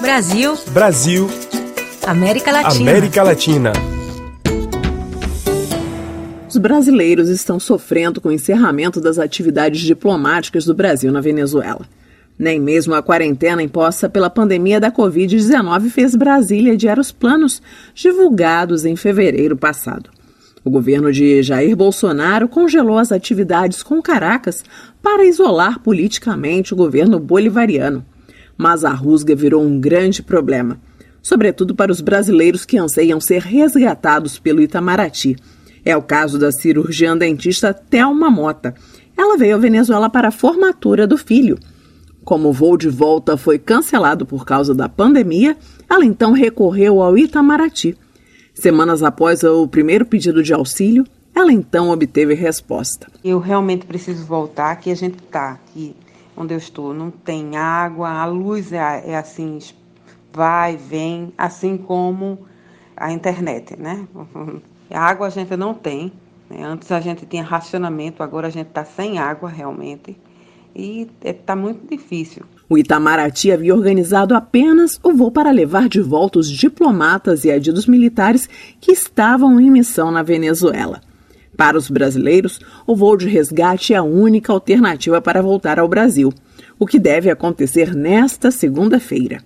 Brasil. Brasil. América Latina. América Latina. Os brasileiros estão sofrendo com o encerramento das atividades diplomáticas do Brasil na Venezuela. Nem mesmo a quarentena imposta pela pandemia da Covid-19 fez Brasília adiar os planos divulgados em fevereiro passado. O governo de Jair Bolsonaro congelou as atividades com Caracas para isolar politicamente o governo bolivariano. Mas a rusga virou um grande problema, sobretudo para os brasileiros que anseiam ser resgatados pelo Itamaraty é o caso da cirurgiã dentista Thelma Mota. Ela veio à Venezuela para a formatura do filho. Como o voo de volta foi cancelado por causa da pandemia, ela então recorreu ao Itamaraty. Semanas após o primeiro pedido de auxílio, ela então obteve resposta. Eu realmente preciso voltar, que a gente está aqui onde eu estou, não tem água, a luz é, é assim, vai, vem, assim como a internet, né? A água a gente não tem. Né? Antes a gente tinha racionamento, agora a gente está sem água realmente. E está muito difícil. O Itamaraty havia organizado apenas o voo para levar de volta os diplomatas e adidos militares que estavam em missão na Venezuela. Para os brasileiros, o voo de resgate é a única alternativa para voltar ao Brasil, o que deve acontecer nesta segunda-feira.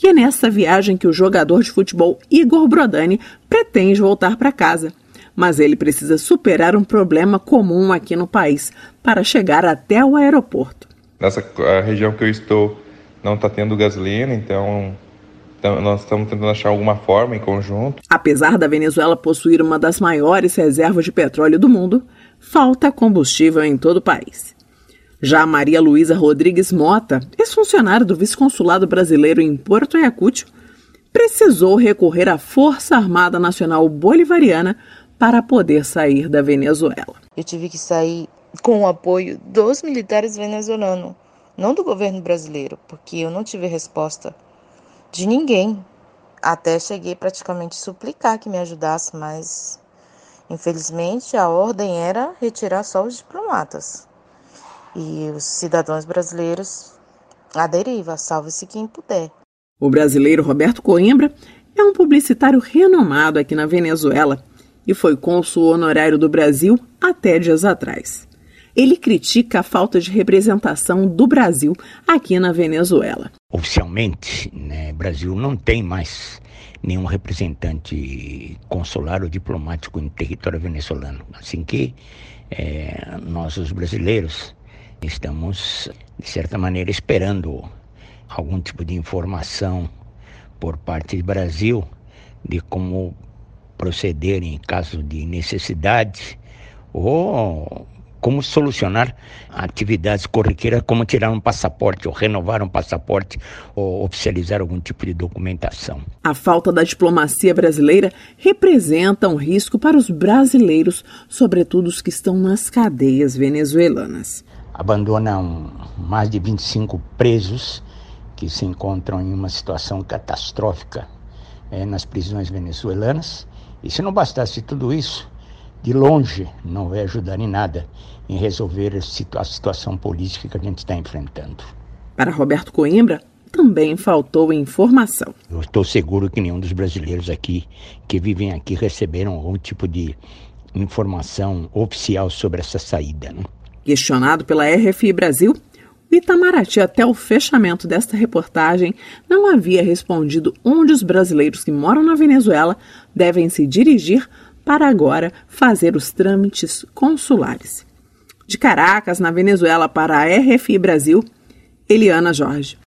E é nessa viagem que o jogador de futebol Igor Brodani pretende voltar para casa. Mas ele precisa superar um problema comum aqui no país para chegar até o aeroporto. Nessa região que eu estou não está tendo gasolina, então então, nós estamos tentando achar alguma forma em conjunto. Apesar da Venezuela possuir uma das maiores reservas de petróleo do mundo, falta combustível em todo o país. Já Maria Luísa Rodrigues Mota, ex-funcionária do vice-consulado brasileiro em Porto Ayacucho, precisou recorrer à Força Armada Nacional Bolivariana para poder sair da Venezuela. Eu tive que sair com o apoio dos militares venezuelanos, não do governo brasileiro, porque eu não tive resposta de ninguém. Até cheguei praticamente a suplicar que me ajudasse, mas infelizmente a ordem era retirar só os diplomatas e os cidadãos brasileiros à deriva, salve-se quem puder. O brasileiro Roberto Coimbra é um publicitário renomado aqui na Venezuela e foi cônsul honorário do Brasil até dias atrás. Ele critica a falta de representação do Brasil aqui na Venezuela. Oficialmente, né, Brasil não tem mais nenhum representante consular ou diplomático em território venezuelano. Assim que é, nós, os brasileiros, Estamos, de certa maneira, esperando algum tipo de informação por parte do Brasil de como proceder em caso de necessidade ou como solucionar atividades corriqueiras, como tirar um passaporte, ou renovar um passaporte, ou oficializar algum tipo de documentação. A falta da diplomacia brasileira representa um risco para os brasileiros, sobretudo os que estão nas cadeias venezuelanas abandonam mais de 25 presos que se encontram em uma situação catastrófica é, nas prisões venezuelanas. E se não bastasse tudo isso, de longe não vai ajudar em nada em resolver a situação política que a gente está enfrentando. Para Roberto Coimbra, também faltou informação. Eu estou seguro que nenhum dos brasileiros aqui que vivem aqui receberam algum tipo de informação oficial sobre essa saída. Né? Questionado pela RFI Brasil, o Itamaraty, até o fechamento desta reportagem, não havia respondido onde os brasileiros que moram na Venezuela devem se dirigir para agora fazer os trâmites consulares. De Caracas, na Venezuela, para a RFI Brasil, Eliana Jorge.